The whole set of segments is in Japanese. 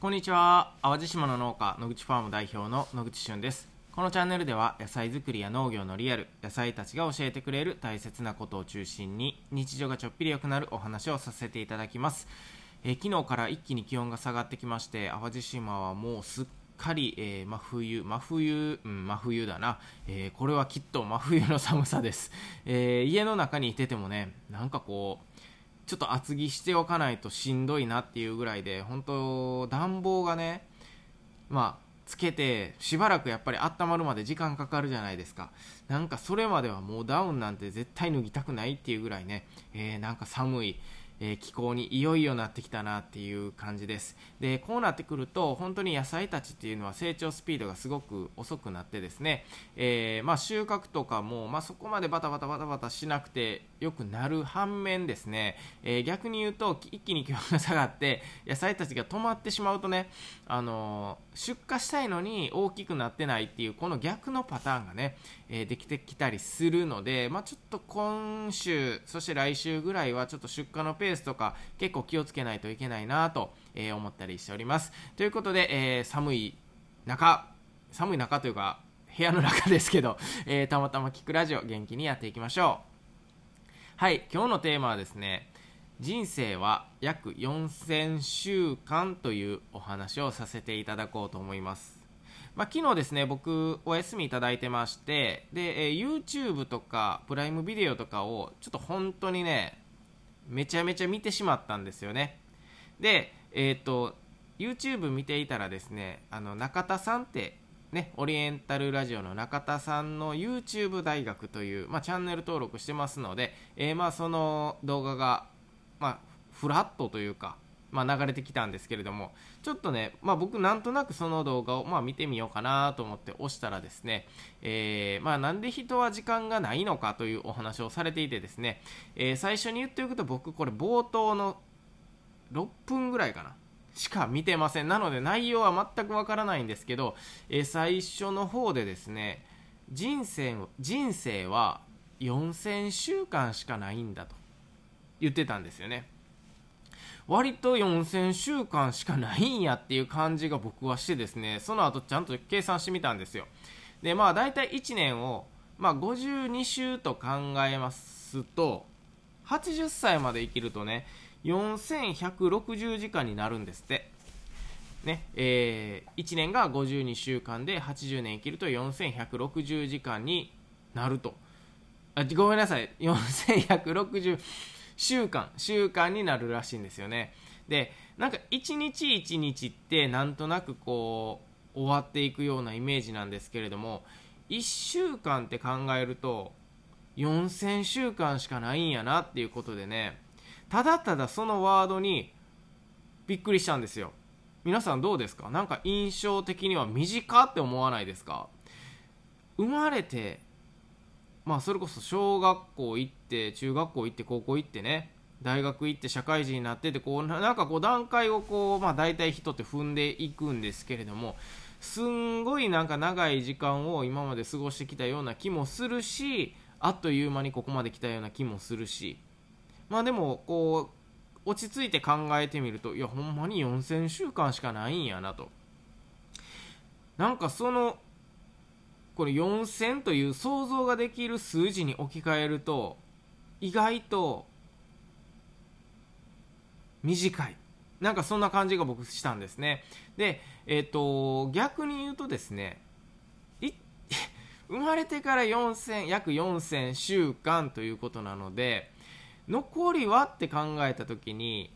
こんにちは。淡路島の農家野口ファーム代表の野口俊です。このチャンネルでは野菜作りや農業のリアル野菜たちが教えてくれる大切なことを中心に日常がちょっぴり良くなるお話をさせていただきます。え昨日から一気に気温が下がってきまして淡路島はもうすっかり、えー真冬真冬、うん、真冬だな、えーこれはきっと真冬の寒さです、えー家の中にいててもねなんかこうちょっと厚着しておかないとしんどいなっていうぐらいで本当暖房がねまあつけてしばらくやっぱり温まるまで時間かかるじゃないですか。なんかそれまではもうダウンなんて絶対脱ぎたくないっていうぐらいね、えーなんか寒い、えー気候にいよいよなってきたなっていう感じです。でこうなってくると本当に野菜たちっていうのは成長スピードがすごく遅くなってですね、えーまあ、収穫とかも、まあ、そこまでバタバタバタバタしなくてよくなる反面ですね、え逆に言うと一気に気温が下がって野菜たちが止まってしまうとね、あの出荷したいのに大きくなってないっていうこの逆のパターンがね、えできてきたりするので、まあ、ちょっと今週そして来週ぐらいはちょっと出荷のペースとか結構気をつけないといけないなと、え思ったりしております。ということで、え寒い中寒い中というか部屋の中ですけど、えたまたま聞くラジオ元気にやっていきましょう。はい今日のテーマはですね人生は約4000週間というお話をさせていただこうと思います。まあ、昨日ですね僕お休みいただいてましてで、え YouTube とかプライムビデオとかをちょっと本当にねめちゃめちゃ見てしまったんですよね。でえっ、と YouTube 見ていたらですねあの中田さんってね、オリエンタルラジオの中田さんの YouTube 大学という、まあ、チャンネル登録してますので、えーまあ、その動画が、まあ、フラットというか、まあ、流れてきたんですけれどもちょっとね、まあ、僕なんとなくその動画を、まあ、見てみようかなと思って押したらですね、えーまあ、なんで人は時間がないのかというお話をされていてですね、えー最初に言っておくと僕これ冒頭の6分ぐらいかなしか見てません。なので内容は全くわからないんですけど、え最初の方でですね人生人生は4000週間しかないんだと言ってたんですよね。割と4000週間しかないんやっていう感じが僕はしてですねその後ちゃんと計算してみたんですよ。でまあ大体1年を、まあ、52週と考えますと80歳まで生きるとね4160時間になるんですって。ねえー1年が52週間で80年生きると4160時間になると。あごめんなさい。4160週間週間になるらしいんですよね。でなんか一日一日ってなんとなくこう終わっていくようなイメージなんですけれども1週間って考えると4000週間しかないんやなっていうことでねただただそのワードにびっくりしたんですよ。皆さんどうですか？なんか印象的には短って思わないですか？生まれてまあそれこそ小学校行って中学校行って高校行ってね。大学行って社会人になっててこうなんかこう段階をこうまあ大体人って踏んでいくんですけれどもすんごいなんか長い時間を今まで過ごしてきたような気もするしあっという間にここまで来たような気もするし。まあでもこう落ち着いて考えてみるといやほんまに4000週間しかないんやなと。なんかそのこれ4000という想像ができる数字に置き換えると意外と短い。なんかそんな感じが僕したんですね。でえっ、と逆に言うとですね 生まれてから4000約4000週間ということなので残りはって考えた時に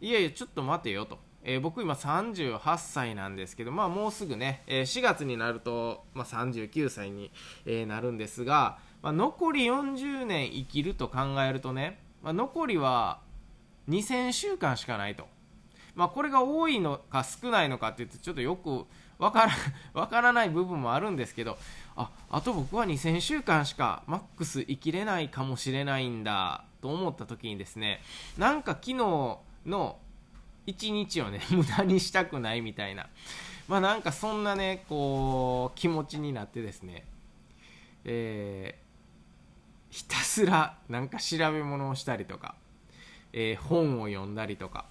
いやいやちょっと待てよと、えー僕今38歳なんですけど、まあ、もうすぐね、えー4月になると、まあ、39歳に、えーなるんですが、まあ、残り40年生きると考えるとね、まあ、残りは2000週間しかないと、まあ、これが多いのか少ないのかって言ってちょっとよくわから わからない部分もあるんですけどああと僕は2000週間しかマックス生きれないかもしれないんだと思った時にですねなんか昨日の一日をね 無駄にしたくないみたいな。まあなんかそんなねこう気持ちになってですね。えーひたすらなんか調べ物をしたりとか、えー本を読んだりとか。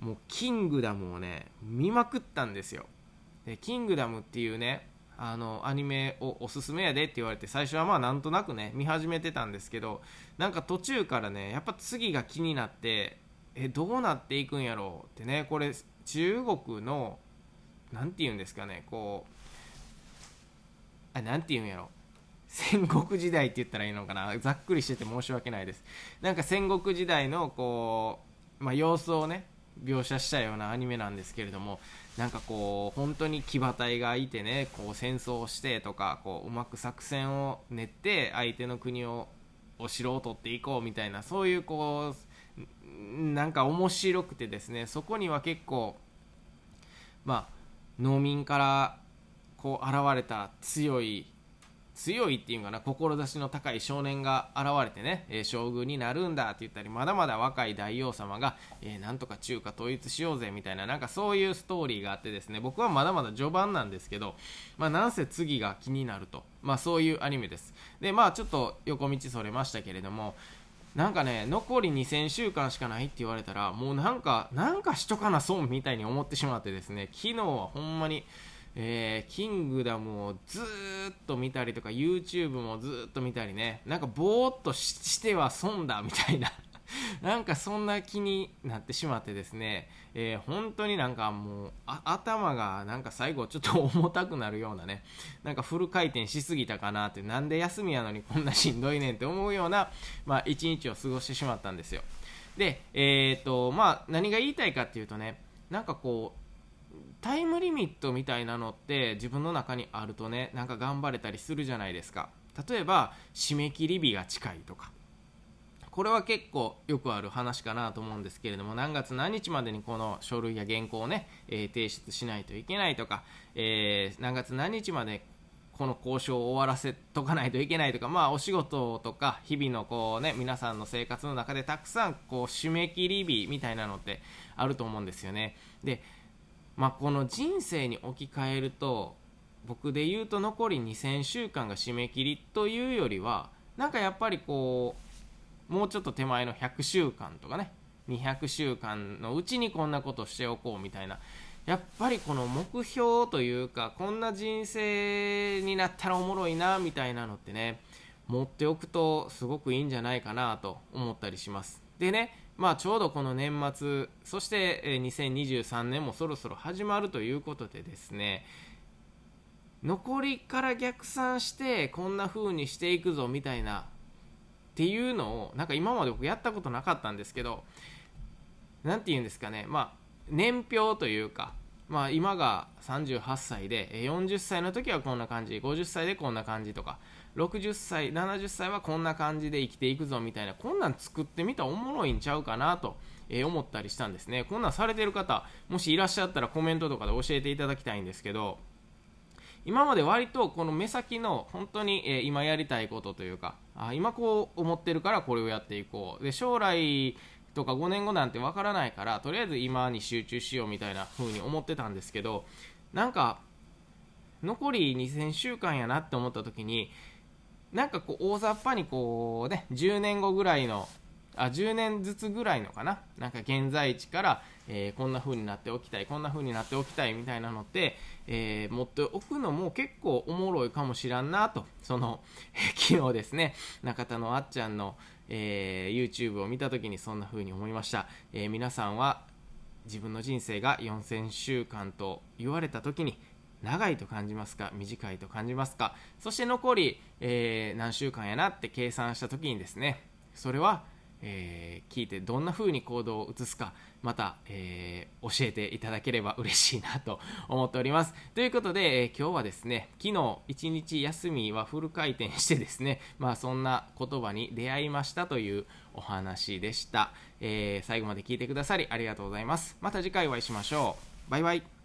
もうキングダムをね見まくったんですよ。でキングダムっていうねあのアニメをおすすめやでって言われて最初はまあなんとなくね見始めてたんですけどなんか途中からねやっぱ次が気になってえどうなっていくんやろうってね。これ中国の何て言うんですかね。こうあ何て言うんやろ。戦国時代って言ったらいいのかな。ざっくりしてて申し訳ないです。なんか戦国時代のこう、まあ、様子をね描写したようなアニメなんですけれどもなんかこう本当に騎馬隊がいてねこう戦争をしてとかこううまく作戦を練って相手の国をお城を取っていこうみたいなそういうこうなんか面白くてですねそこには結構まあ農民からこう現れた強い強いっていうかな志の高い少年が現れてね、え、将軍になるんだって言ったりまだまだ若い大王様が、えー、なんとか中華統一しようぜみたいななんかそういうストーリーがあってですね僕はまだまだ序盤なんですけど、まあ、なんせ次が気になると、まあ、そういうアニメです。でまあちょっと横道それましたけれどもなんかね残り2000週間しかないって言われたらもうなんかなんかしとかな損みたいに思ってしまってですね昨日はほんまにえー、キングダムをずっと見たりとか YouTube もずっと見たりねなんかぼーっとしては損だみたいな なんかそんな気になってしまってですね、えー、本当になんかもう頭がなんか最後ちょっと重たくなるようなねなんかフル回転しすぎたかなってなんで休みやのにこんなしんどいねんって思うような、まあ、一日を過ごしてしまったんですよ。で、えーとまあ、何が言いたいかっていうとねなんかこうタイムリミットみたいなのって自分の中にあるとねなんか頑張れたりするじゃないですか。例えば締め切り日が近いとかこれは結構よくある話かなと思うんですけれども何月何日までにこの書類や原稿をね、えー、提出しないといけないとか、えー、何月何日までこの交渉を終わらせとかないといけないとか、まあ、お仕事とか日々のこう、ね、皆さんの生活の中でたくさんこう締め切り日みたいなのってあると思うんですよね。でまあ、この人生に置き換えると僕で言うと残り2000週間が締め切りというよりはなんかやっぱりこうもうちょっと手前の100週間とかね200週間のうちにこんなことしておこうみたいな。やっぱりこの目標というかこんな人生になったらおもろいなみたいなのってね持っておくとすごくいいんじゃないかなと思ったりします。でねまあ、ちょうどこの年末そして2023年もそろそろ始まるということでですね残りから逆算してこんな風にしていくぞみたいなっていうのをなんか今まで僕やったことなかったんですけど何て言うんですかね。まあ年表というかまあ今が38歳で40歳の時はこんな感じ50歳でこんな感じとか60歳70歳はこんな感じで生きていくぞみたいなこんなん作ってみたらおもろいんちゃうかなと、思ったりしたんですね。こんなんされてる方もしいらっしゃったらコメントとかで教えていただきたいんですけど今まで割とこの目先の本当に、え、今やりたいことというかあ今こう思ってるからこれをやっていこう。で将来とか5年後なんてわからないからとりあえず今に集中しようみたいな風に思ってたんですけどなんか残り2000週間やなって思った時になんかこう大雑把にこうね10年後ぐらいのあ10年ずつぐらいのかな？なんか現在地から、えー、こんな風になっておきたいこんな風になっておきたいみたいなのって、えー、持っておくのも結構おもろいかもしらんなと。その、えー、昨日ですね中田のあっちゃんの、え YouTube を見た時にそんな風に思いました、え皆さんは自分の人生が4000週間と言われた時に長いと感じますか？短いと感じますか？そして残り、え、何週間やなって計算した時にですねそれは、えー、聞いてどんな風に行動を移すかまた、えー、教えていただければ嬉しいなと思っております。ということで、えー、今日はですね昨日一日休みはフル回転してですね まあそんな言葉に出会いましたというお話でした、え最後まで聞いてくださりありがとうございます。また次回お会いしましょう。バイバイ。